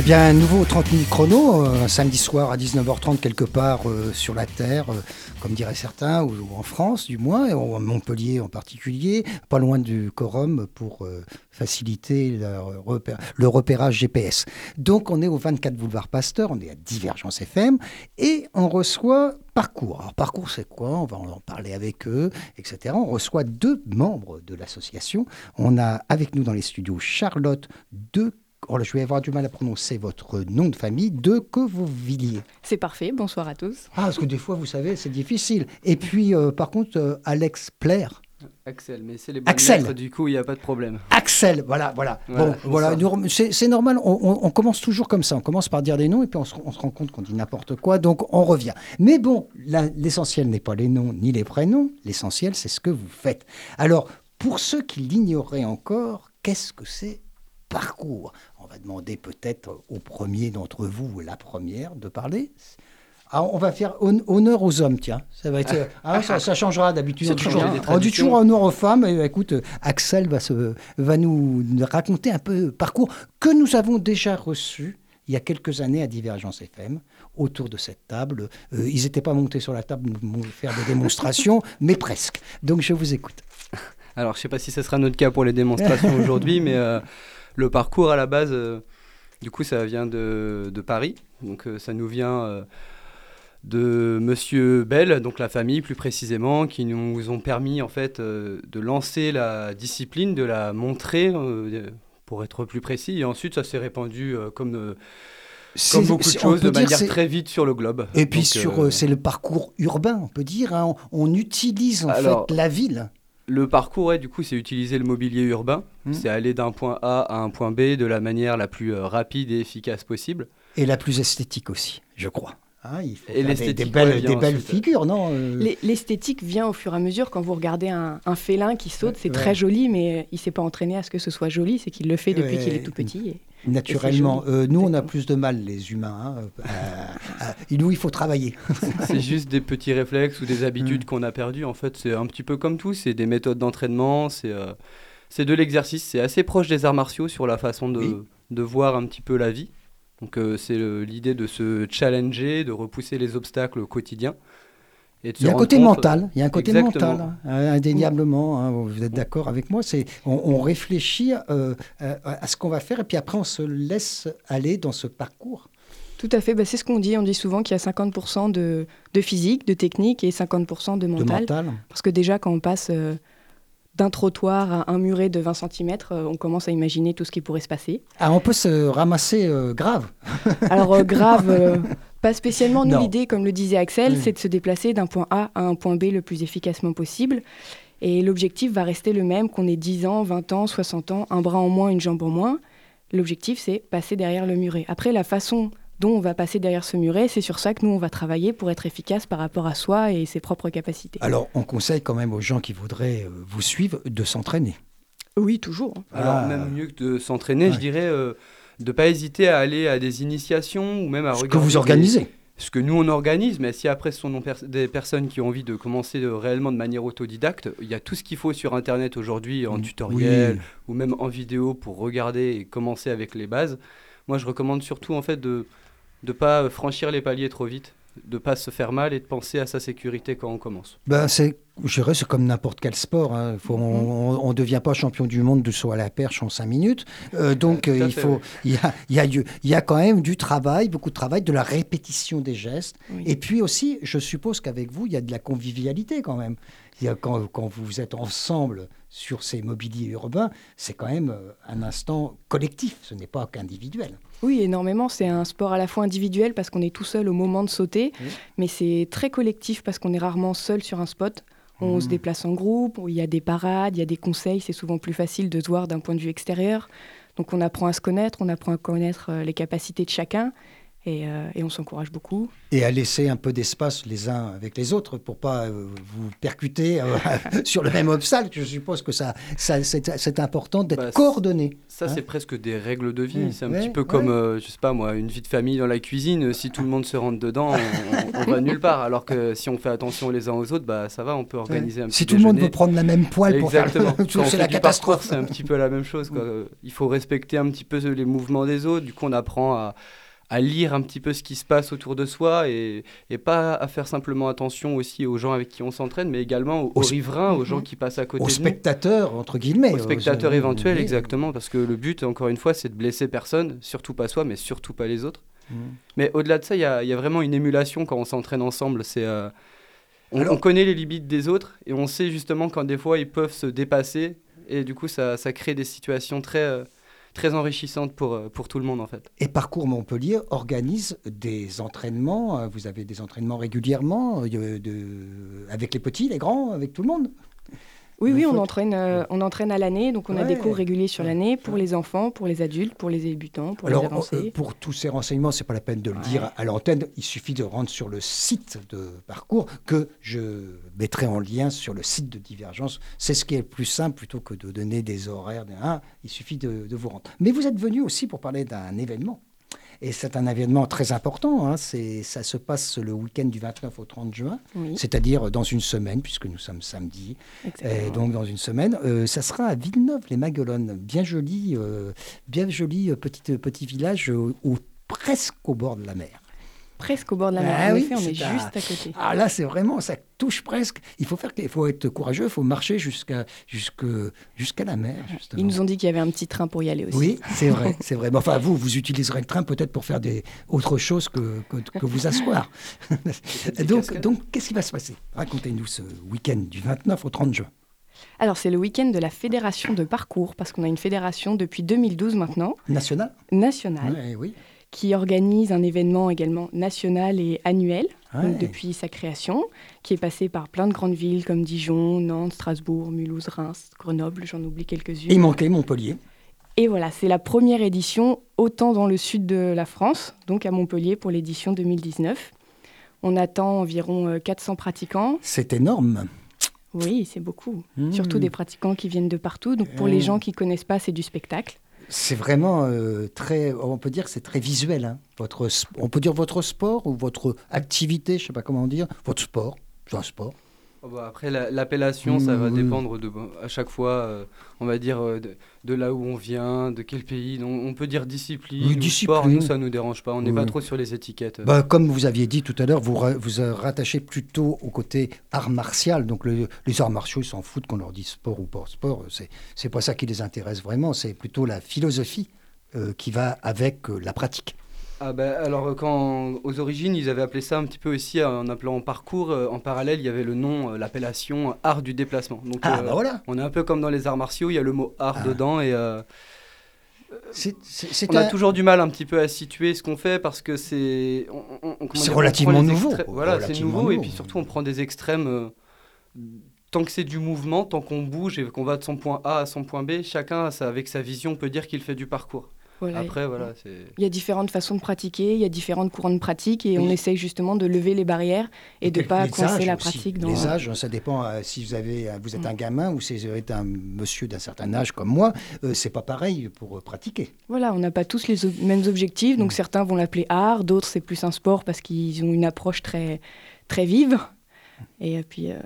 Eh bien, nouveau 30 minutes chrono, euh, samedi soir à 19h30 quelque part euh, sur la Terre, euh, comme diraient certains, ou, en France du moins, et en Montpellier en particulier, pas loin du quorum pour faciliter le repérage GPS. Donc on est au 24 boulevard Pasteur, on est à Divergence FM, et on reçoit Parcours. Alors Parcours c'est quoi? On va en parler avec eux, etc. On reçoit deux membres de l'association. On a avec nous dans les studios Charlotte de Oh là, je vais avoir du mal à prononcer votre nom de famille, de Quevilliers. C'est parfait, bonsoir à tous. Ah, parce que des fois, vous savez, c'est difficile. Et puis, euh, par contre, euh, Alex Plaire. Axel, mais c'est les bonnes Axel. lettres, du coup, il n'y a pas de problème. Axel, voilà, voilà. Voilà, bon, voilà, c'est c'est normal, on, on- on commence toujours comme ça. On commence par dire des noms et puis on se, on se rend compte qu'on dit n'importe quoi, donc on revient. Mais bon, la- l'essentiel n'est pas les noms ni les prénoms, l'essentiel c'est ce que vous faites. Alors, pour ceux qui l'ignoreraient encore, qu'est-ce que c'est parcours On va demander peut-être au premier d'entre vous, ou la première, de parler. Ah, on va faire hon- honneur aux hommes, tiens. Ça, va être, ah, ça, ça changera d'habitude. On on dit toujours honneur aux femmes. Et, écoute, Axel va, se, va nous raconter un peu le parcours que nous avons déjà reçu il y a quelques années à Divergence FM, autour de cette table. Euh, ils n'étaient pas montés sur la table pour faire des démonstrations, mais presque. Donc je vous écoute. Alors, je ne sais pas si ce sera notre cas pour les démonstrations aujourd'hui, mais euh, le parcours à la base, euh, du coup, ça vient de, de Paris. Donc, euh, ça nous vient euh, de Monsieur Bell, donc la famille plus précisément, qui nous ont permis en fait euh, de lancer la discipline, de la montrer, euh, pour être plus précis. Et ensuite, ça s'est répandu euh, comme, euh, beaucoup de choses, de manière très vite sur le globe. Et puis Donc, sur, euh, c'est le parcours urbain, on peut dire. hein. On, on utilise en Alors, fait la ville. Le parcours, ouais, du coup, c'est utiliser le mobilier urbain. Mhm. C'est aller d'un point A à un point B de la manière la plus euh, rapide et efficace possible. Et la plus esthétique aussi, je crois. Hein, il faut Et des, belles, des figures, non euh, L'es- L'esthétique vient au fur et à mesure quand vous regardez un, un félin qui saute, c'est Ouais. très joli, mais il s'est pas entraîné à ce que ce soit joli, c'est qu'il le fait depuis Ouais. qu'il est tout petit. et- Naturellement. Euh, nous, on a plus de mal, les humains. hein. Euh, euh, nous, il faut travailler. c'est juste des petits réflexes ou des habitudes qu'on a perdues. En fait, c'est un petit peu comme tout. C'est des méthodes d'entraînement. C'est euh, c'est de l'exercice. C'est assez proche des arts martiaux sur la façon de, Oui. de voir un petit peu la vie. Donc, euh, c'est l'idée de se challenger, de repousser les obstacles au quotidien. Et Il y a un côté compte- mental, il y a un côté Exactement. mental, hein, indéniablement. hein, vous êtes d'accord avec moi C'est on, on réfléchit euh, à, à ce qu'on va faire et puis après on se laisse aller dans ce parcours. Tout à fait, bah, c'est ce qu'on dit. On dit souvent qu'il y a 50% de, de physique, de technique et 50% de De mental. mental. Parce que déjà, quand on passe euh, d'un trottoir à un muret de 20 cm, on commence à imaginer tout ce qui pourrait se passer. Ah, on peut se ramasser euh, grave. Alors euh, grave, euh, pas spécialement. Nous, l'idée, comme le disait Axel, c'est de se déplacer d'un point A à un point B le plus efficacement possible. Et l'objectif va rester le même, qu'on ait 10 ans, 20 ans, 60 ans, un bras en moins, une jambe en moins. L'objectif, c'est passer derrière le muret. Après, la façon dont on va passer derrière ce muret, c'est sur ça que nous, on va travailler pour être efficace par rapport à soi et ses propres capacités. Alors, on conseille quand même aux gens qui voudraient euh, vous suivre de s'entraîner. Oui, toujours. hein. Alors, Ah. même mieux que de s'entraîner, Ouais. je dirais euh, de ne pas hésiter à aller à des initiations ou même à Ce que vous organisez. ce que nous on organise, mais si après ce sont des personnes qui ont envie de commencer de- réellement de manière autodidacte, il y a tout ce qu'il faut sur Internet aujourd'hui en Mm. tutoriel Oui. ou même en vidéo pour regarder et commencer avec les bases. Moi, je recommande surtout en fait de ne pas franchir les paliers trop vite, de pas se faire mal et de penser à sa sécurité quand on commence. Ben, c'est, je dirais, c'est comme n'importe quel sport. hein. Faut- on ne devient pas champion du monde de saut à la perche en cinq minutes. Euh, donc, euh, il, fait, faut, oui. il, y a, il, y a, du- il y a quand même du travail, beaucoup de travail, de la répétition des gestes. Oui. Et puis aussi, je suppose qu'avec vous, il y a de la convivialité quand même. Il y a, quand, quand vous êtes ensemble sur ces mobiliers urbains, c'est quand même euh, un instant collectif, ce n'est pas qu'individuel. Oui, énormément. C'est un sport à la fois individuel parce qu'on est tout seul au moment de sauter, mais c'est très collectif parce qu'on est rarement seul sur un spot. On Mhm. se déplace en groupe, il y a des parades, il y a des conseils, c'est souvent plus facile de se voir d'un point de vue extérieur. Donc on apprend à se connaître, on apprend à connaître euh, les capacités de chacun. Et, euh, et on s'encourage beaucoup. Et à laisser un peu d'espace les uns avec les autres pour pas euh, vous percuter euh, sur le même obstacle. Je suppose que ça, ça c'est important d'être Bah, coordonné. Ça, Hein c'est presque des règles de vie. Mm. C'est un Ouais, petit peu ouais. comme, euh, je sais pas moi, une vie de famille dans la cuisine. Si tout le monde se rentre dedans, on, on va nulle part. Alors que si on fait attention les uns aux autres, bah ça va, on peut organiser un petit Si tout le monde veut prendre la même poêle pour faire Exactement. le... On c'est fait la catastrophe. C'est un petit peu la même chose. quoi. Euh, Il faut respecter un petit peu les mouvements des autres. Du coup, on apprend à, à lire un petit peu ce qui se passe autour de soi et, et pas à faire simplement attention aussi aux gens avec qui on s'entraîne, mais également aux, riverains, aux gens Mhm. qui passent à côté Aux de nous. spectateurs, entre guillemets. Aux spectateurs éventuels, oui. exactement, parce que le but, encore une fois, c'est de blesser personne, surtout pas soi, mais surtout pas les autres. Mm. Mais au-delà de ça, il y a, il y a vraiment une émulation quand on s'entraîne ensemble. C'est, euh, on, Alors- on connaît les limites des autres et on sait justement quand des fois ils peuvent se dépasser et du coup ça, ça crée des situations très, euh, très enrichissantes pour, euh, pour tout le monde en fait. Et Parcours Montpellier organise des entraînements. euh, Vous avez des entraînements régulièrement euh, avec les petits, les grands, avec tout le monde? Oui, oui, on entraîne, euh, on entraîne à l'année, donc on a des cours réguliers sur l'année pour les enfants, pour les adultes, pour les débutants, pour Alors, les avancés. euh, pour tous ces renseignements, c'est pas la peine de le Ouais. dire à l'antenne. Il suffit de rendre sur le site de Parcours que je mettrai en lien sur le site de Divergence. C'est ce qui est le plus simple plutôt que de donner des horaires. hein, il suffit de, de vous rendre. Mais vous êtes venu aussi pour parler d'un événement. Et c'est un événement très important. hein. C'est, ça se passe le week-end du 29 au 30 juin, oui, c'est-à-dire dans une semaine, puisque nous sommes samedi. exactement. Et donc dans une semaine, euh, ça sera à Villeneuve-les-Maguelones, bien joli, euh, bien joli euh, petit, petit village au- presque au bord de la mer. Presque au bord de la mer. Ah en oui, effet, on est juste à côté. Ah là, c'est vraiment, ça touche presque. Il faut faire, il faut être courageux, il faut marcher jusqu'à jusque, jusqu'à la mer. Justement. Ils nous ont dit qu'il y avait un petit train pour y aller aussi. Oui, c'est vrai, c'est vrai. Mais enfin, vous, vous utiliserez le train peut-être pour faire des autre chose que, que, que vous asseoir. donc, donc, qu'est-ce qui va se passer? Racontez-nous ce week-end du 29 au 30 juin. Alors, c'est le week-end de la fédération de parcours, parce qu'on a une fédération depuis 2012 maintenant, National nationale, Ouais, Oui. Qui organise un événement également national et annuel, Ouais. donc depuis sa création, qui est passé par plein de grandes villes comme Dijon, Nantes, Strasbourg, Mulhouse, Reims, Grenoble, j'en oublie quelques-unes. Il manquait Montpellier. Et voilà, c'est la première édition autant dans le sud de la France, donc à Montpellier pour l'édition 2019. On attend environ euh, 400 pratiquants. C'est énorme. Oui, c'est beaucoup. Mmh. Surtout des pratiquants qui viennent de partout. Donc pour les gens qui connaissent pas, c'est du spectacle. C'est vraiment euh, très, on peut dire c'est très visuel. hein. Votre, on peut dire votre sport ou votre activité, je sais pas comment dire, votre sport, c'est un sport. Oh bah, après, la- l'appellation, ça va Mmh. dépendre de, à chaque fois, euh, on va dire, euh, de, de là où on vient, de quel pays. Donc, on peut dire discipline, Oui, ou discipline. sport, nous, ça nous dérange pas. On n'est Oui. pas trop sur les étiquettes. Bah, comme vous aviez dit tout à l'heure, vous ra- vous euh, rattachez plutôt au côté art martial. Donc le- les arts martiaux, ils s'en foutent qu'on leur dise sport ou pas sport. C'est pas ça qui les intéresse vraiment. C'est plutôt la philosophie euh, qui va avec la pratique. Ah bah, alors euh, quand aux origines ils avaient appelé ça un petit peu aussi euh, en appelant parcours euh, en parallèle il y avait le nom euh, l'appellation art du déplacement donc Ah euh, bah voilà. on est un peu comme dans les arts martiaux il y a le mot art Ah. dedans et on a toujours du mal un petit peu à situer ce qu'on fait parce que c'est relativement nouveau. voilà c'est Relativement nouveau et nouveau. puis surtout on prend des extrêmes tant que c'est du mouvement tant qu'on bouge et qu'on va de son point A à son point B chacun avec sa vision peut dire qu'il fait du parcours Voilà. après voilà Il y a différentes façons de pratiquer, il y a différentes courants de pratique et Oui. on essaye justement de lever les barrières et de ne pas coincer la pratique dans... Les âges, ça dépend euh, si vous, avez, euh, vous êtes Mm. un gamin ou si vous êtes un monsieur d'un certain âge comme moi. euh, c'est pas pareil pour euh, pratiquer. Voilà, on n'a pas tous les ob- mêmes objectifs, donc Mm. certains vont l'appeler art, d'autres c'est plus un sport parce qu'ils ont une approche très, très vive. Et puis, euh,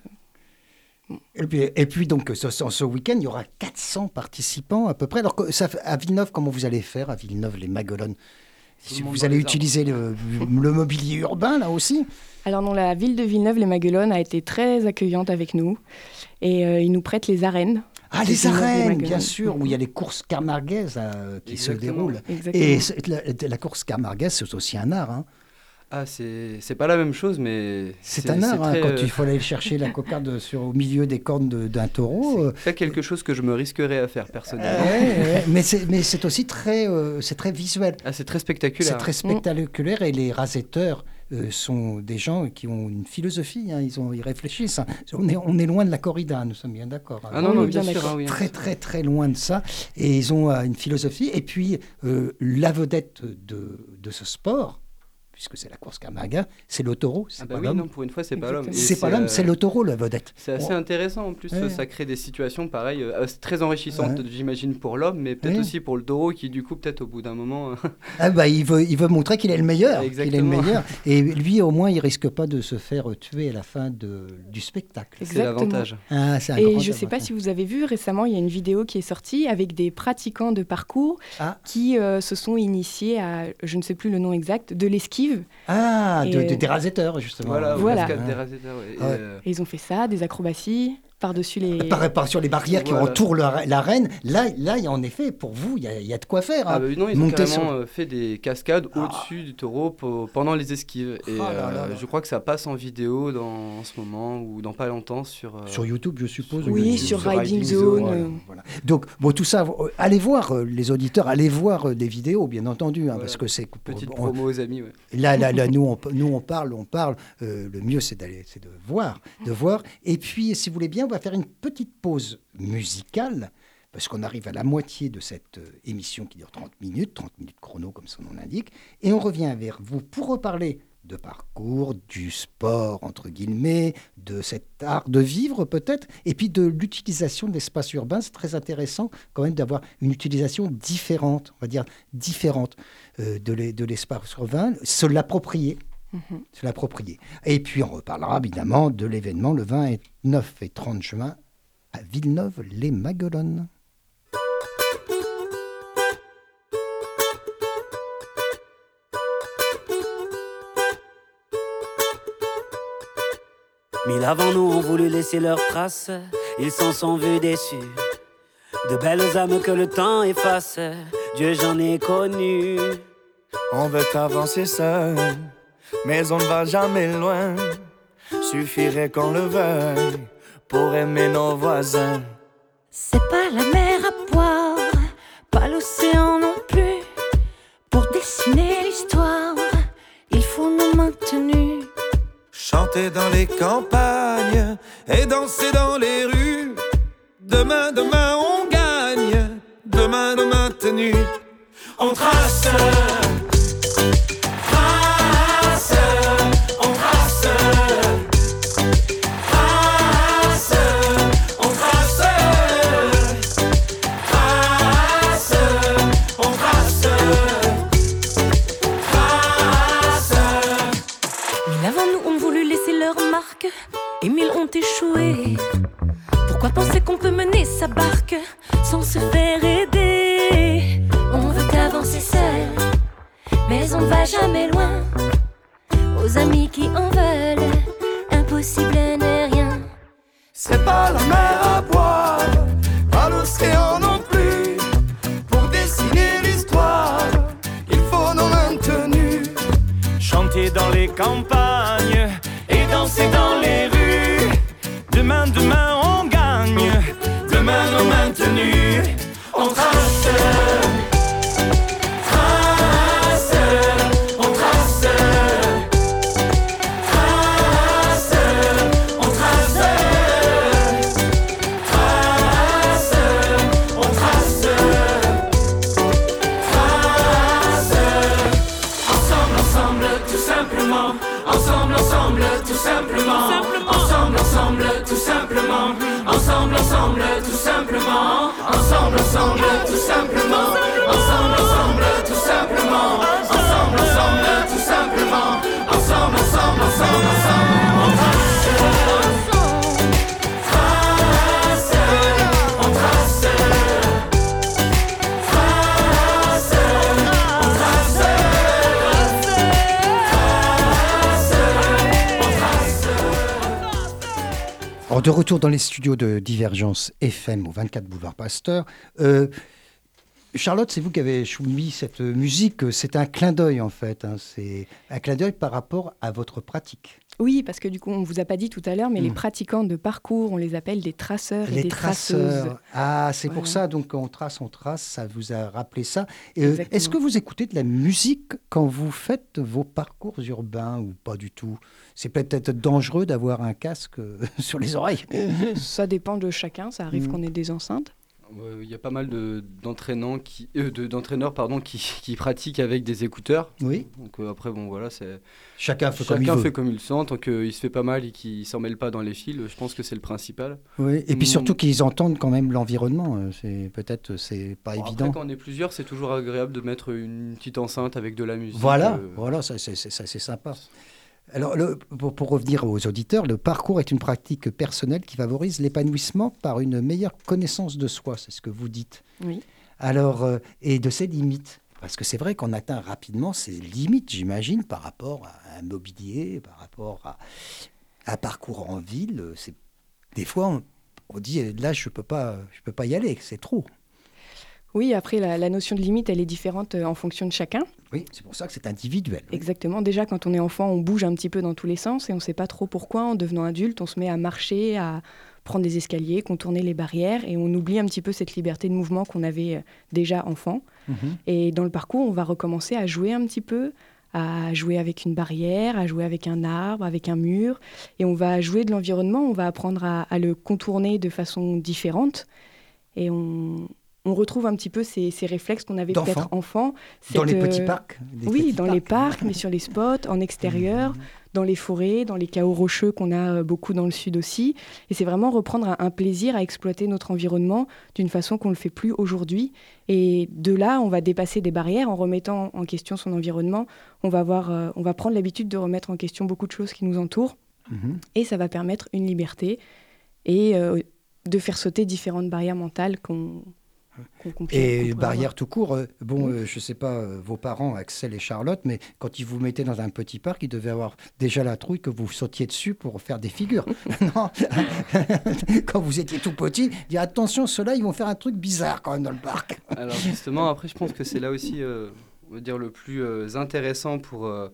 Et puis, et puis donc, ce, ce- ce week-end, il y aura 400 participants à peu près. Alors, ça, à Villeneuve, comment vous allez faire à Villeneuve, les Maguelones Vous allez les utiliser le, le mobilier urbain, là aussi alors non, la ville de Villeneuve-les-Maguelones a été très accueillante avec nous et euh, ils nous prêtent les arènes. Ah, les arènes, bien sûr, où il y a les courses camarguaises euh, qui se déroulent. Exactement. Et la, la course camarguaise, c'est aussi un art. hein. Ah c'est c'est pas la même chose mais C'est un art, hein, très, quand euh, il faut aller chercher la cocarde sur, au milieu des cornes de- d'un taureau. euh, C'est pas quelque chose que je me risquerais à faire personnellement. ouais, ouais, mais c'est mais c'est aussi très, euh, c'est très visuel. Ah, c'est très spectaculaire. C'est très spectaculaire et les rasetteurs euh, sont des gens qui ont une philosophie, hein, ils, ont, ils réfléchissent. hein. On, est, on est loin de la corrida, nous sommes bien d'accord. hein. Ah non, non, bien, bien sûr. d'accord. hein, oui. Très très très loin de ça. Et ils ont euh, une philosophie. Et puis euh, la vedette de, de ce sport, puisque c'est la course Carmaga, c'est le taureau, c'est Ah bah pas oui, l'homme. non, pour une fois, c'est pas l'homme. C'est pas l'homme, euh, c'est le taureau la vedette. C'est assez Oh. intéressant en plus, Ouais. ça crée des situations pareilles, euh, très enrichissantes, Ouais. j'imagine, pour l'homme, mais peut-être Ouais. aussi pour le taureau qui, du coup, peut-être au bout d'un moment. euh, Ah bah, il veut, il veut montrer qu'il est le meilleur. qu'il est le Exactement. meilleur. Et lui, au moins, il risque pas de se faire tuer à la fin de, du spectacle. c'est Exactement. l'avantage. Ah, c'est un Et grand je ne sais pas si vous avez vu récemment, il y a une vidéo qui est sortie avec des pratiquants de parcours Ah. qui euh, se sont initiés à, je ne sais plus le nom exact, de l'esquive. Ah, de- Et, de- euh, des raseteurs, justement. Voilà, Voilà. des ouais. Euh, Et ils ont fait ça, des acrobaties par-dessus les. Par, par sur les barrières qui entourent la- l'arène, là, là, il y a en effet, pour vous, il y a, il y a de quoi faire. Ah hein. bah non, ils ont Monter carrément sur- euh, fait des cascades Ah. au-dessus du taureau pendant les esquives. Et Ah là là euh, là. je crois que ça passe en vidéo dans, en ce moment ou dans pas longtemps sur. euh, Sur YouTube, je suppose. Oui, YouTube. sur sur Riding, Riding Zone. Zone, Voilà, euh, voilà. Donc, bon, tout ça, euh, allez voir, euh, les auditeurs, allez voir euh, des vidéos, bien entendu, hein, Voilà. parce que c'est... Petite on- promo aux amis, ouais. Là, là, là, nous, on, nous, on parle, on parle. euh, le mieux, c'est d'aller, c'est de voir, de voir. Et puis, si vous voulez bien, va faire une petite pause musicale, parce qu'on arrive à la moitié de cette euh, émission qui dure 30 minutes, 30 minutes chrono, comme son nom l'indique. Et on revient vers vous pour reparler de parcours, du sport, entre guillemets, de cet art de vivre peut-être, et puis de l'utilisation de l'espace urbain. C'est très intéressant quand même d'avoir une utilisation différente, on va dire différente euh, de l'e- de l'espace urbain, se l'approprier. Se l'approprier. Et puis on reparlera évidemment de l'événement le 29 et 30 juin à Villeneuve-les-Maguelones. Mille avant nous ont voulu laisser leurs traces, ils s'en sont vus déçus. De belles âmes que le temps efface, Dieu j'en ai connu. On veut avancer seul, mais on ne va jamais loin. Suffirait qu'on le veuille pour aimer nos voisins. C'est pas la mer à boire, pas l'océan non plus. Pour dessiner l'histoire, il faut nos mains tenues. Chanter dans les campagnes et danser dans les rues. Demain, demain, on gagne. Demain, demain, tenue. On. Trace. De retour dans les studios de Divergence FM au 24 boulevard Pasteur. Euh, Charlotte, c'est vous qui avez soumis cette musique. C'est un clin d'œil en fait. hein. C'est un clin d'œil par rapport à votre pratique. Oui, parce que du coup, on vous a pas dit tout à l'heure, mais les Mm. pratiquants de parcours, on les appelle des traceurs et Les des traceuses. traceurs. Ah, c'est pour ça. Donc, quand on trace, on trace. Ça vous a rappelé ça. Et, euh. Est-ce que vous écoutez de la musique quand vous faites vos parcours urbains ou pas du tout? C'est peut-être dangereux d'avoir un casque euh, sur les oreilles. Ça dépend de chacun, ça arrive Mm. qu'on ait des enceintes. Il y a pas mal d'entraîneurs qui, euh, d'entraîneurs pardon, qui, qui, pratiquent avec des écouteurs. Oui. Donc euh, après, bon, voilà, c'est. Chacun fait Chacun comme il veut. fait comme il le sent, tant qu'il se fait pas mal et qu'il ne s'en mêle pas dans les fils. Je pense que c'est le principal. Oui. Et puis Mm. surtout qu'ils entendent quand même l'environnement. euh, C'est peut-être c'est pas Bon, évident. Après, quand on est plusieurs, c'est toujours agréable de mettre une petite enceinte avec de la musique. Voilà, euh, voilà, ça c'est ça, c'est sympa. Alors, le- pour, pour revenir aux auditeurs, le parcours est une pratique personnelle qui favorise l'épanouissement par une meilleure connaissance de soi, c'est ce que vous dites. Oui. Alors, euh, et de ses limites. Parce que c'est vrai qu'on atteint rapidement ses limites, j'imagine, par rapport à un mobilier, par rapport à un parcours en ville. Euh, des fois, on, on dit là, je peux pas, je peux pas y aller, c'est trop. Oui, après, la, la notion de limite, elle est différente euh, en fonction de chacun. Oui, c'est pour ça que c'est individuel. oui. Exactement. Déjà, quand on est enfant, on bouge un petit peu dans tous les sens et on ne sait pas trop pourquoi. En devenant adulte, on se met à marcher, à prendre des escaliers, contourner les barrières et on oublie un petit peu cette liberté de mouvement qu'on avait euh, déjà enfant. Mhm. Et dans le parcours, on va recommencer à jouer un petit peu, à jouer avec une barrière, à jouer avec un arbre, avec un mur. Et on va jouer de l'environnement, on va apprendre à, à le contourner de façon différente. Et on, on retrouve un petit peu ces, ces réflexes qu'on avait peut-être enfant. Dans les petits euh, parcs oui, petits dans les parcs, mais sur les spots, en extérieur, Mhm. dans les forêts, dans les chaos rocheux qu'on a euh, beaucoup dans le sud aussi. Et c'est vraiment reprendre un, un plaisir à exploiter notre environnement d'une façon qu'on ne le fait plus aujourd'hui. Et de là, on va dépasser des barrières en remettant en question son environnement. On va, avoir, euh, on va prendre l'habitude de remettre en question beaucoup de choses qui nous entourent. Mhm. Et ça va permettre une liberté et euh, de faire sauter différentes barrières mentales qu'on Et barrière tout court, euh, bon, Oui. euh, je ne sais pas euh, vos parents, Axel et Charlotte, mais quand ils vous mettaient dans un petit parc, ils devaient avoir déjà la trouille que vous sautiez dessus pour faire des figures. non Quand vous étiez tout petit, dire attention, ceux-là, ils vont faire un truc bizarre quand même dans le parc. Alors justement, après, je pense que c'est là aussi, euh, on va dire, le plus euh, intéressant pour, euh,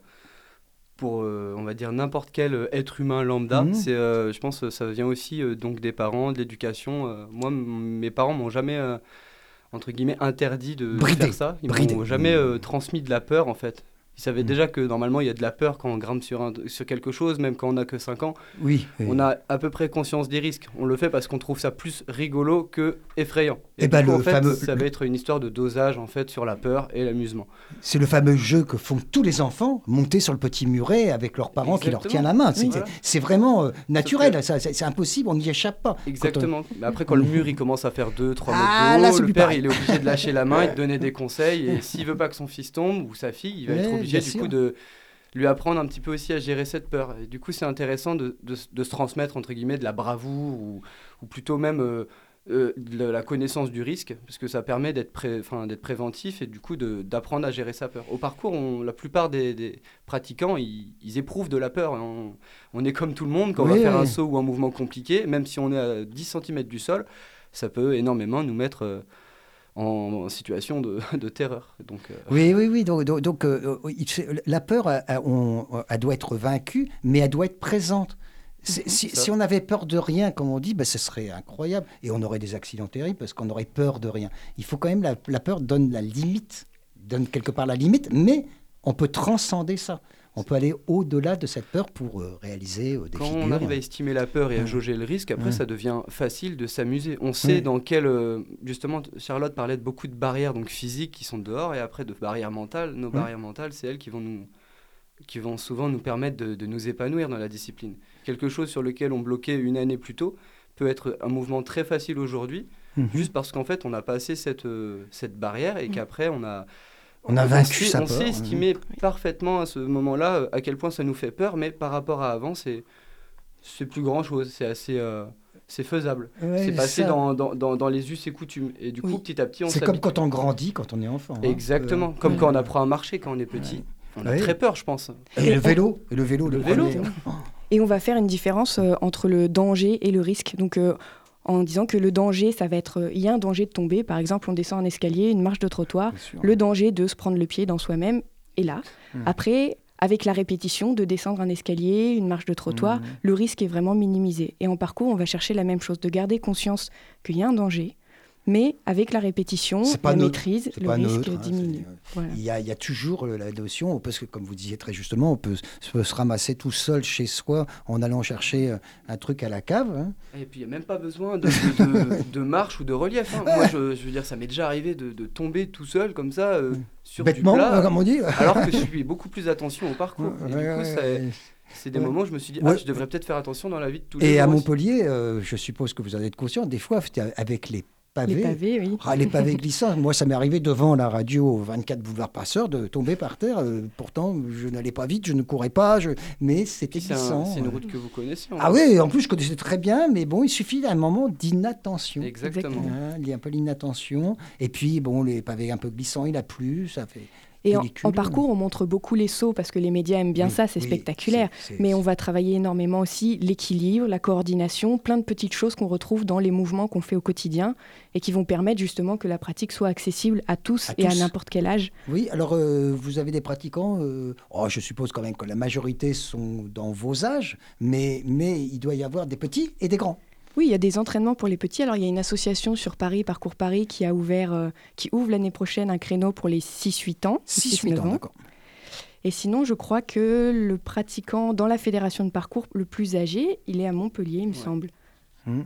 pour euh, on va dire, n'importe quel euh, être humain lambda. Mhm. C'est, euh, je pense que ça vient aussi euh, donc des parents, de l'éducation. Euh, moi, m- mes parents m'ont jamais, euh, entre guillemets, interdit de Bridé. faire ça. Ils m'ont jamais euh, transmis de la peur, en fait. Ils savaient Mhm. déjà que normalement, il y a de la peur quand on grimpe sur, un- sur quelque chose, même quand on n'a que 5 ans. Oui. On a à peu près conscience des risques. On le fait parce qu'on trouve ça plus rigolo que effrayant. Eh Et, ben, du coup, le en fait, fameux- ça va être une histoire de dosage en fait sur la peur et l'amusement. C'est le fameux jeu que font tous les enfants, monter sur le petit muret avec leurs parents qui leur tiennent la main. C'est voilà. vraiment euh, naturel, que- c'est impossible, on n'y échappe pas. Quand on- Exactement. Mais après, quand le mur il commence à faire 2-3 Ah, mètres le père pareil. il est obligé de lâcher la main et de donner des conseils. Et s'il veut pas que son fils tombe ou sa fille, il va Ouais, être obligé bien du sûr. coup de lui apprendre un petit peu aussi à gérer cette peur. Et du coup, c'est intéressant de, de, de se transmettre entre guillemets de la bravoure ou, ou plutôt même euh, euh, de la connaissance du risque, parce que ça permet d'être pré- préventif et du coup d'apprendre à gérer sa peur. Au parcours, on- la plupart des, des pratiquants, ils, ils éprouvent de la peur. On, on est comme tout le monde, quand on va faire oui. un saut ou un mouvement compliqué, même si on est à 10 cm du sol, ça peut énormément nous mettre euh, en, situation de, de terreur. Donc, euh, Oui, oui, oui. Donc, donc- donc, euh, la peur, elle doit être vaincue, mais elle doit être présente. C'est- Si, on avait peur de rien, comme on dit, ben, ce serait incroyable. Et on aurait des accidents terribles parce qu'on aurait peur de rien. Il faut quand même, la, la peur donne la limite, donne quelque part la limite, mais on peut transcender ça. On peut aller au-delà de cette peur pour euh, réaliser euh, des Quand figures. on arrive à estimer la peur et à jauger le risque, après ça devient facile de s'amuser. On sait dans quel... euh, justement, Charlotte parlait de beaucoup de barrières donc physiques qui sont dehors et après de barrières mentales. Nos barrières mentales, c'est elles qui vont, nous, qui vont souvent nous permettre de, de nous épanouir dans la discipline. Quelque chose sur lequel on bloquait une année plus tôt peut être un mouvement très facile aujourd'hui, Mhm. juste parce qu'en fait on a passé cette, euh, cette barrière et Mhm. qu'après on a... On a vaincu sa on peur. sait estimer parfaitement à ce moment-là euh, à quel point ça nous fait peur, mais par rapport à avant, c'est c'est plus grand-chose, c'est assez... euh, c'est faisable. Ouais, c'est passé ça. dans, dans, dans, dans les us et coutumes. Et du coup, Oui. petit à petit, on C'est comme quand on grandit, quand on est enfant. hein. Exactement. Euh, comme ouais. quand on apprend à marcher quand on est petit. On a Ouais. très peur, je pense. Et le vélo, et le vélo, le, Le vélo. premier. Et on va faire une différence euh, entre le danger et le risque. Donc, euh, en disant que le danger, ça va être. euh, Il y a un danger de tomber. Par exemple, on descend un escalier, une marche de trottoir. Sûr. Le danger de se prendre le pied dans soi-même est là. Mhm. Après, avec la répétition de descendre un escalier, une marche de trottoir, Mhm. le risque est vraiment minimisé. Et en parcours, on va chercher la même chose, de garder conscience qu'il y a un danger, mais avec la répétition, la neutre, maîtrise, le pas risque neutre, hein, diminue. Voilà. Il y, a, il y a toujours euh, la notion, parce que comme vous disiez très justement, on peut, se- peut se ramasser tout seul chez soi en allant chercher euh, un truc à la cave. hein. Et puis il n'y a même pas besoin de, de- de- de marche ou de relief. hein. Moi, je, je veux dire, ça m'est déjà arrivé de, de tomber tout seul comme ça euh, sur Bêtement, du plat, euh, comme on dit. alors que je suis beaucoup plus attention au parcours. Et Ouais, du coup, ouais, ça- ouais. c'est des Ouais. moments où je me suis dit, Ouais. ah, je devrais peut-être faire attention dans la vie de tous les Et jours. à aussi. Montpellier, euh, je suppose que vous en êtes conscient, des fois, avec les pavés. Les pavés, oui. Ah, les pavés glissants. Moi, ça m'est arrivé devant la radio 24 boulevard Passeur de tomber par terre. Euh, pourtant, je n'allais pas vite, je ne courais pas, je... mais c'était un- glissant. c'est une route que vous connaissez. en Ah oui, en plus, je connaissais très bien, mais bon, il suffit d'un moment d'inattention. Exactement. Hein, il y a un peu l'inattention. Et puis, bon, les pavés un peu glissants, il a plu, ça fait. Et en, parcours, on montre beaucoup les sauts parce que les médias aiment bien Oui, ça, c'est oui, spectaculaire. Mais on va travailler énormément aussi l'équilibre, la coordination, plein de petites choses qu'on retrouve dans les mouvements qu'on fait au quotidien et qui vont permettre justement que la pratique soit accessible à tous À et à n'importe quel âge. Oui, alors euh, vous avez des pratiquants, euh, oh, je suppose quand même que la majorité sont dans vos âges, mais, mais il doit y avoir des petits et des grands. Oui, il y a des entraînements pour les petits. Alors il y a une association sur Paris, Parcours Paris, qui a ouvert, euh, qui ouvre l'année prochaine un créneau pour les 6-8 ans. 6-8 6-9 ans, d'accord. Et sinon, je crois que le pratiquant dans la fédération de parcours le plus âgé, il est à Montpellier, il me Ouais. semble. Hmm.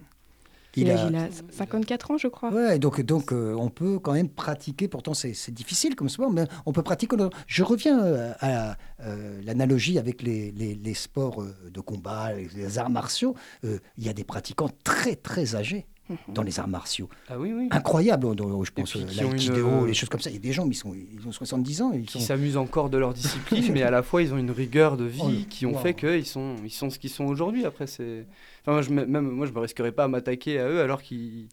Il, Il a, a- il a 54 ans, je crois. Ouais, donc, donc euh, on peut quand même pratiquer, pourtant c'est c'est difficile comme sport, mais on peut pratiquer. Je reviens euh, à euh, l'analogie avec les, les- les sports de combat, les, arts martiaux. Euh, Il y a des pratiquants très très âgés dans les arts martiaux. Ah oui, oui. Incroyable, dont- je pense, une, l'aïkido, euh, les choses comme ça. Il y a des gens, mais ils, sont, ils ont 70 ans. Ils Qui sont... s'amusent encore de leur discipline, mais à la fois ils ont une rigueur de vie Oh, qui ont wow. fait qu'ils sont, ils sont ce qu'ils sont aujourd'hui. Après, c'est. Enfin, moi, je, me- même moi, je me risquerais pas à m'attaquer à eux alors qu'ils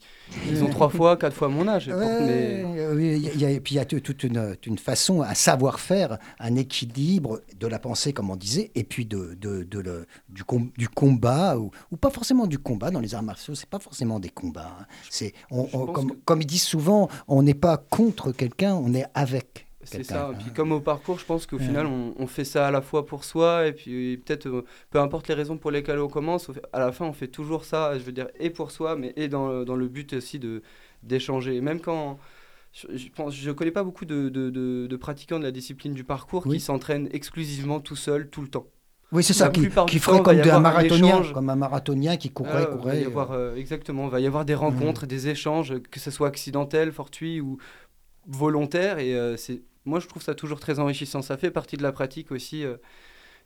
ils ont trois fois, quatre fois mon âge. Pour- mais- Ouais, oui, y a- et puis il y a tout- toute une, une façon, un savoir-faire, un équilibre de la pensée, comme on disait, et puis de, de, de le- du, com- du combat, ou, ou pas forcément du combat. Dans les arts martiaux, c'est pas forcément des combats. hein. C'est, on- Je on- pense comme, que- comme ils disent souvent, on n'est pas contre quelqu'un, on est avec. C'est ça. hein. Et puis comme au parcours, je pense qu'au Ouais. final, on, on fait ça à la fois pour soi et puis peut-être, euh, peu importe les raisons pour lesquelles on commence, à la fin, on fait toujours ça. Je veux dire, et pour soi, mais et dans, le- dans le but aussi de d'échanger. Même quand je, pense, je connais pas beaucoup de, de- de- de pratiquants de la discipline du parcours Oui. qui s'entraînent exclusivement tout seul tout le temps. Oui, c'est ça, qui, qui ferait comme un marathonien, comme un marathonien qui courait, Ah, courait. va y euh, avoir, euh, exactement, va y avoir des rencontres, des échanges, que ce soit accidentel, fortuit ou volontaire. Et euh, c'est, moi, je trouve ça toujours très enrichissant. Ça fait partie de la pratique aussi. euh,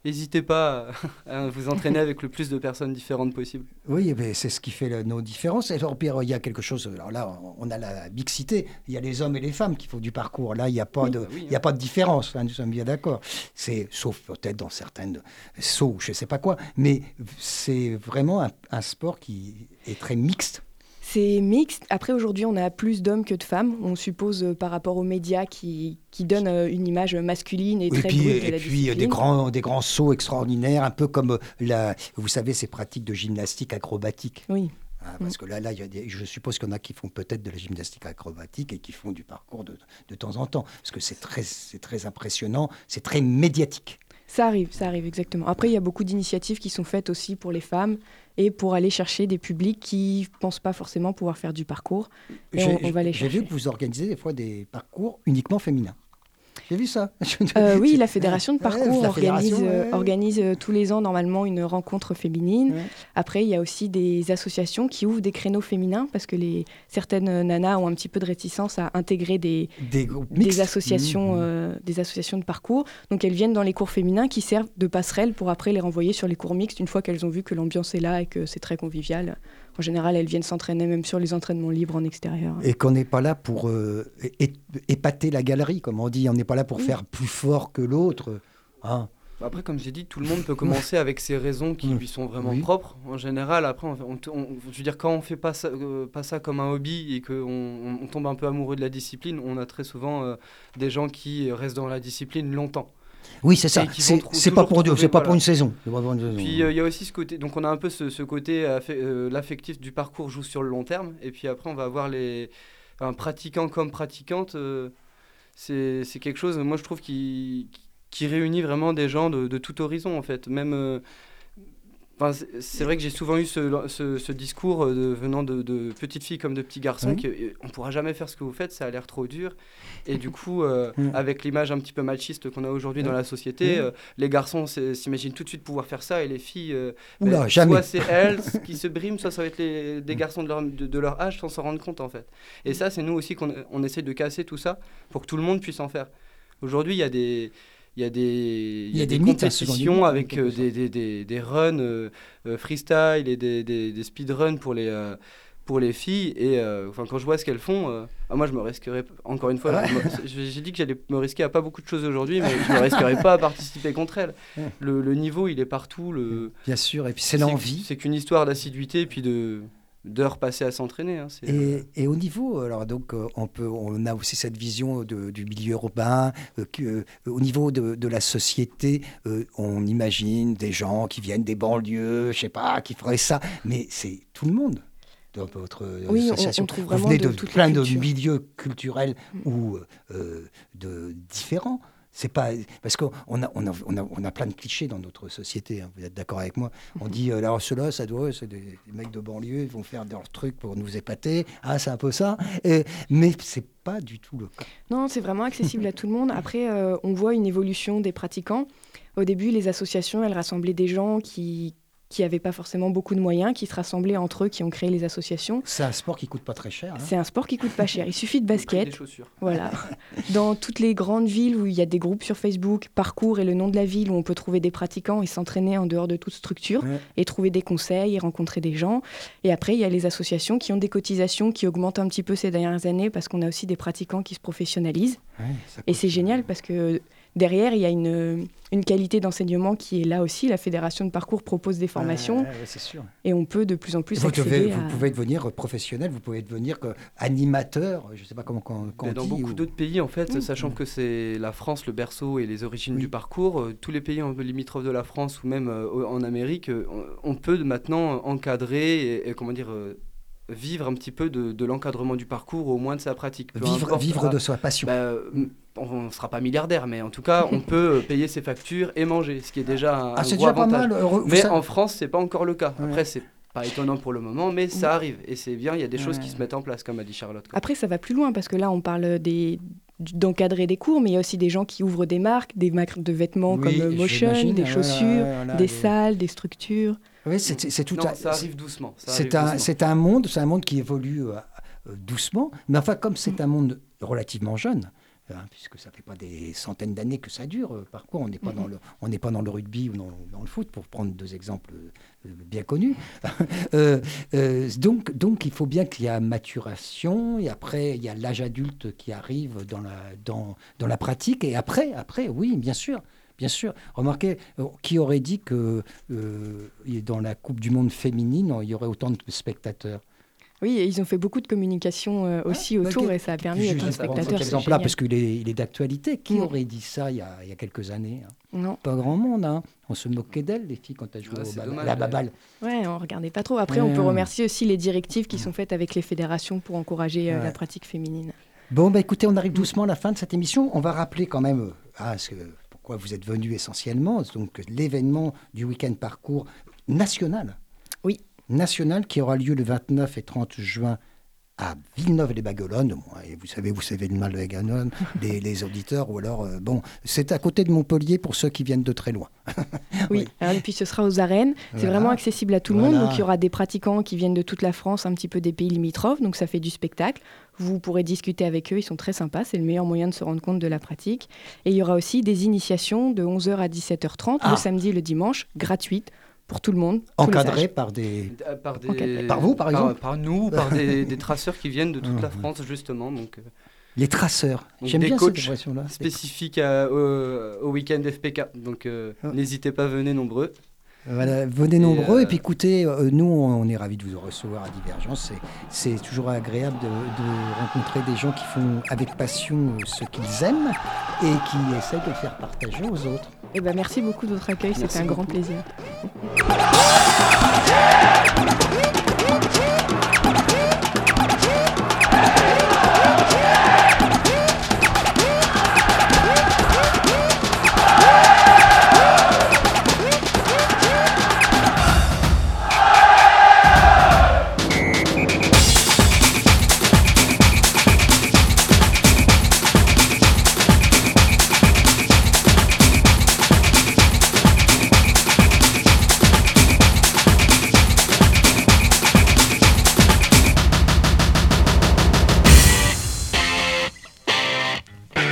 N'hésitez pas à, vous entraîner avec le plus de personnes différentes possible. Oui, mais c'est ce qui fait le- nos différences. Et alors, Pierre, il y a quelque chose. Alors là, on a la mixité. Il y a les hommes et les femmes qui font du parcours. Là, il n'y a pas Oui, de, bah oui, il y a pas de différence. hein, nous sommes bien d'accord. C'est sauf peut-être dans certaines sauts, je sais pas quoi. Mais c'est vraiment un, un sport qui est très mixte. C'est mixte. Après, aujourd'hui, on a plus d'hommes que de femmes. On suppose euh, par rapport aux médias qui, qui donnent euh, une image masculine et Et très puis, brute de et la puis euh, discipline. des grands, des grands sauts extraordinaires, un peu comme la, vous savez, ces pratiques de gymnastique acrobatique. Oui. Hein, parce que là, là il y a des- je suppose qu'il y en a qui font peut-être de la gymnastique acrobatique et qui font du parcours de, de temps en temps. Parce que c'est très, c'est très impressionnant, c'est très médiatique. Ça arrive, ça arrive exactement. Après, il y a beaucoup d'initiatives qui sont faites aussi pour les femmes et pour aller chercher des publics qui ne pensent pas forcément pouvoir faire du parcours. Et on- on va les J'ai vu chercher. que vous organisez des fois des parcours uniquement féminins. J'ai vu ça. Euh, oui, la fédération de parcours organise, euh, ouais. organise euh, tous les ans normalement une rencontre féminine. Après, il y a aussi des associations qui ouvrent des créneaux féminins parce que les, certaines nanas ont un petit peu de réticence à intégrer des, associations, euh, des associations de parcours. Donc elles viennent dans les cours féminins qui servent de passerelle pour après les renvoyer sur les cours mixtes une fois qu'elles ont vu que l'ambiance est là et que c'est très convivial. En général, elles viennent s'entraîner même sur les entraînements libres en extérieur. Et qu'on n'est pas là pour euh, épater la galerie, comme on dit. On n'est pas là pour Oui. faire plus fort que l'autre. Hein. Après, comme j'ai dit, tout le monde peut commencer avec ses raisons qui Mm. lui sont vraiment Oui. propres. En général, après, on, on- on- je veux dire, quand on fait pas ça, euh, pas ça comme un hobby et qu'on on, on tombe un peu amoureux de la discipline, on a très souvent euh, des gens qui restent dans la discipline longtemps. Oui, c'est ça. C'est pas pour trouver, c'est pas pour voilà. une saison. C'est pas pour une saison. Puis euh, il y a aussi ce côté, donc on a un peu ce, ce côté, euh, l'affectif du parcours joue sur le long terme, et puis après on va avoir les, un pratiquant comme pratiquante, euh, c'est c'est quelque chose, moi je trouve, qui, qui réunit vraiment des gens de, de tout horizon en fait. Même, euh, Enfin, c'est- vrai que j'ai souvent eu ce, ce- ce discours euh, de- venant de, de petites filles comme de petits garçons Oui. euh, on pourra jamais faire ce que vous faites, ça a l'air trop dur. Et du coup, euh, Mm. avec l'image un petit peu machiste qu'on a aujourd'hui dans la société, Mm. euh, les garçons s'imaginent tout de suite pouvoir faire ça et les filles, euh, Oula, ben, jamais. soit c'est elles qui se briment, soit ça va être les, des garçons de leur, de, de leur âge sans s'en rendre compte en fait. Et ça, c'est nous aussi qu'on on essaie de casser tout ça pour que tout le monde puisse en faire. Aujourd'hui, il y a des il y a des, Il y a des compétitions mythes, avec euh, des, des, des, runs euh, euh, freestyle et des, des, speedruns pour les, euh, pour les filles. Et enfin, quand je vois ce qu'elles font, ah, moi je me risquerais, encore une fois, Ouais. j'ai dit que j'allais me risquer à pas beaucoup de choses aujourd'hui, mais je me risquerais pas à participer contre elles. Le niveau, il est partout. Le, Bien sûr, et puis c'est l'envie. C'est qu'une histoire d'assiduité et puis de d'heures passées à s'entraîner. hein, Et, et au niveau, alors donc euh, on peut, on a aussi cette vision de- du milieu urbain. euh, que, euh, au niveau de, de la société, euh, on imagine des gens qui viennent des banlieues, je sais pas, qui feraient ça, mais c'est tout le monde. Dans votre euh, Oui, on- association, on trouve Vous vraiment venez de de, plein de milieux culturels Mm. ou euh, de différents. C'est pas parce qu'on a, on a, on a, plein de clichés dans notre société. hein, vous êtes d'accord avec moi On dit euh, alors ceux-là, ça doit, c'est des, des mecs de banlieue, ils vont faire leur truc pour nous épater. Ah, c'est un peu ça. Et- mais c'est pas du tout le cas. Non, c'est vraiment accessible à tout le monde. Après, euh, on voit une évolution des pratiquants. Au début, les associations, elles rassemblaient des gens qui qui n'avaient pas forcément beaucoup de moyens, qui se rassemblaient entre eux, qui ont créé les associations. C'est un sport qui coûte pas très cher. hein. C'est un sport qui coûte pas cher. Il suffit de le prix basket. des chaussures. Voilà. Dans toutes les grandes villes où il y a des groupes sur Facebook, parcours et le nom de la ville où on peut trouver des pratiquants et s'entraîner en dehors de toute structure Ouais. et trouver des conseils et rencontrer des gens. Et après, il y a les associations qui ont des cotisations qui augmentent un petit peu ces dernières années parce qu'on a aussi des pratiquants qui se professionnalisent. Ouais, ça Et c'est génial parce que derrière, il y a une, une qualité d'enseignement qui est là aussi. La fédération de parcours propose des formations sûr. et on peut de plus en plus Vous, accéder devez- à... vous pouvez devenir professionnel, vous pouvez devenir animateur, je sais pas comment quand, Mais dans beaucoup d'autres pays, en fait, sachant que c'est la France le berceau et les origines Oui. du parcours, euh, tous les pays un peu limitrophes de la France ou même euh, en Amérique, euh, on, peut maintenant encadrer et, et, comment dire vivre un petit peu de, de l'encadrement du parcours, au moins de sa pratique. Peu vivre, importe, vivre de sa passion. bah, on ne sera pas milliardaire, mais en tout cas, on peut euh, payer ses factures et manger, ce qui est déjà un, ah, gros déjà pas avantage. mal. heureux- vous Mais savez- en France, c'est pas encore le cas. Ouais. Après, c'est pas étonnant pour le moment, mais ça arrive et c'est bien. Il y a des choses qui se mettent en place, comme a dit Charlotte. quoi. Après, ça va plus loin parce que là, on parle des d'encadrer des cours, mais il y a aussi des gens qui ouvrent des marques, des marques de vêtements Oui, comme euh, Motion, des chaussures, voilà, des les- salles, des structures. Oui, c'est tout non, un- ça arrive doucement. C'est arrive un, doucement. c'est un monde, c'est un monde qui évolue euh, euh, doucement, mais enfin comme c'est un monde relativement jeune, hein, puisque ça fait pas des centaines d'années que ça dure, euh, parcours, on n'est pas dans le, on n'est pas dans le rugby ou dans, dans le foot, pour prendre deux exemples euh, bien connus. Euh, euh, donc, donc il faut bien qu'il y ait maturation, et après il y a l'âge adulte qui arrive dans la, dans, dans la pratique, et après, après, oui, bien sûr. Bien sûr. Remarquez, euh, qui aurait dit que euh, dans la Coupe du Monde féminine, il y aurait autant de spectateurs? Oui, et ils ont fait beaucoup de communication euh, aussi bah, autour et ça a permis à Juste tous les pour prendre spectateurs. cet c'est exemple-là, génial. parce qu'il est, il est d'actualité. Qui Mm. aurait dit ça il y a, il y a quelques années hein? Non, Pas grand monde. hein. On se moquait d'elles, les filles, quand elles jouaient Ouais, au à la baballe. ouais, on regardait pas trop. Après, on peut remercier aussi les directives qui sont faites avec les fédérations pour encourager euh, Ouais. la pratique féminine. Bon, bah, écoutez, on arrive doucement à la fin de cette émission. On va rappeler quand même euh, ah, ce pourquoi vous êtes venus essentiellement. Donc, l'événement du week-end parcours national. Oui. National qui aura lieu le 29 et 30 juin à Villeneuve-les-Baguelones. Bon, et vous savez, vous savez le mal de Baguelones, les, les auditeurs, ou alors, euh, bon, c'est à côté de Montpellier pour ceux qui viennent de très loin. Oui, et puis ce sera aux arènes. C'est Voilà. vraiment accessible à tout le monde. Donc il y aura des pratiquants qui viennent de toute la France, un petit peu des pays limitrophes. Donc ça fait du spectacle. Vous pourrez discuter avec eux. Ils sont très sympas. C'est le meilleur moyen de se rendre compte de la pratique. Et il y aura aussi des initiations de 11h à 17h30 Ah. le samedi et le dimanche, gratuites pour tout le monde. Encadré par des. Euh, Par, des- Encadré. Par vous, par exemple Par nous, par des, des traceurs qui viennent de toute la Mhm. France, justement. Donc, euh, Les traceurs. J'aime des bien coachs cette expression-là. spécifique à- au, au week-end FPK. Donc, euh, Ah. n'hésitez pas, venez nombreux. Voilà, venez nombreux. euh, Et puis écoutez, euh, nous, on est ravis de vous recevoir à Divergence. C'est- C'est toujours agréable de, de rencontrer des gens qui font avec passion euh, ce qu'ils aiment et qui essaient de le faire partager aux autres. Eh ben, merci beaucoup de votre accueil. C'était un grand plaisir.